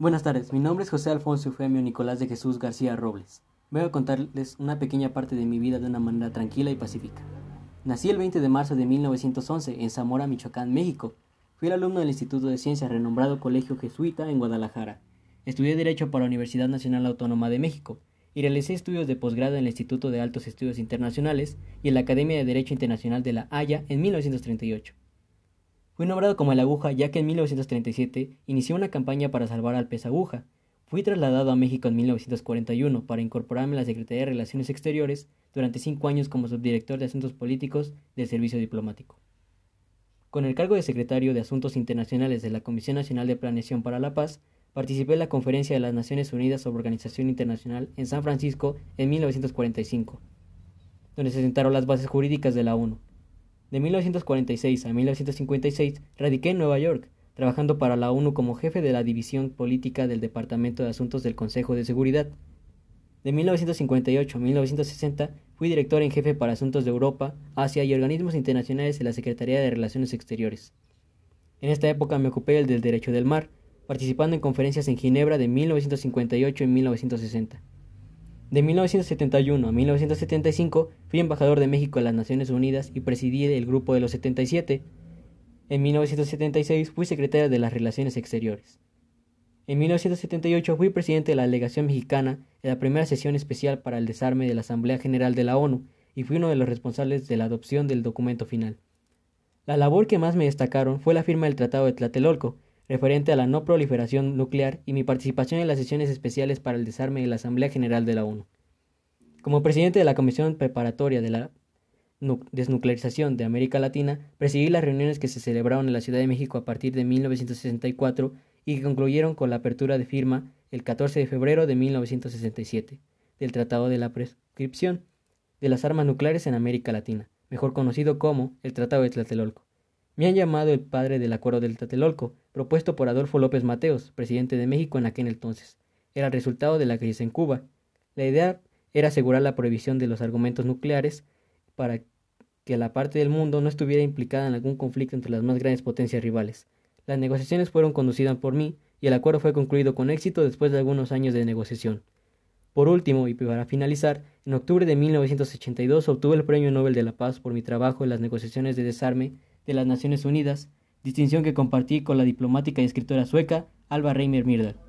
Buenas tardes, mi nombre es José Alfonso Eufemio Nicolás de Jesús García Robles. Voy a contarles una pequeña parte de mi vida de una manera tranquila y pacífica. Nací el 20 de marzo de 1911 en Zamora, Michoacán, México. Fui el alumno del Instituto de Ciencias renombrado Colegio Jesuita en Guadalajara. Estudié Derecho para la Universidad Nacional Autónoma de México y realicé estudios de posgrado en el Instituto de Altos Estudios Internacionales y en la Academia de Derecho Internacional de La Haya en 1938. Fui nombrado como el aguja ya que en 1937 inició una campaña para salvar al pez aguja. Fui trasladado a México en 1941 para incorporarme a la Secretaría de Relaciones Exteriores durante cinco años como subdirector de Asuntos Políticos del Servicio Diplomático. Con el cargo de secretario de Asuntos Internacionales de la Comisión Nacional de Planeación para la Paz, participé en la Conferencia de las Naciones Unidas sobre Organización Internacional en San Francisco en 1945, donde se sentaron las bases jurídicas de la ONU. De 1946 a 1956 radiqué en Nueva York, trabajando para la ONU como jefe de la División Política del Departamento de Asuntos del Consejo de Seguridad. De 1958 a 1960 fui director en jefe para Asuntos de Europa, Asia y Organismos Internacionales de la Secretaría de Relaciones Exteriores. En esta época me ocupé del Derecho del Mar, participando en conferencias en Ginebra de 1958 y 1960. De 1971 a 1975 fui embajador de México en las Naciones Unidas y presidí el Grupo de los 77. En 1976 fui secretario de las Relaciones Exteriores. En 1978 fui presidente de la delegación mexicana en la primera sesión especial para el desarme de la Asamblea General de la ONU y fui uno de los responsables de la adopción del documento final. La labor que más me destacaron fue la firma del Tratado de Tlatelolco, referente a la no proliferación nuclear y mi participación en las sesiones especiales para el desarme de la Asamblea General de la ONU. Como presidente de la Comisión Preparatoria de la Desnuclearización de América Latina, presidí las reuniones que se celebraron en la Ciudad de México a partir de 1964 y que concluyeron con la apertura de firma el 14 de febrero de 1967 del Tratado de la Prescripción de las Armas Nucleares en América Latina, mejor conocido como el Tratado de Tlatelolco. Me han llamado el padre del Acuerdo del Tlatelolco, propuesto por Adolfo López Mateos, presidente de México en aquel entonces. Era el resultado de la crisis en Cuba. La idea era asegurar la prohibición de los argumentos nucleares para que la parte del mundo no estuviera implicada en algún conflicto entre las más grandes potencias rivales. Las negociaciones fueron conducidas por mí y el acuerdo fue concluido con éxito después de algunos años de negociación. Por último, y para finalizar, en octubre de 1982 obtuve el Premio Nobel de la Paz por mi trabajo en las negociaciones de desarme de las Naciones Unidas, distinción que compartí con la diplomática y escritora sueca Alba Reimer Myrdal.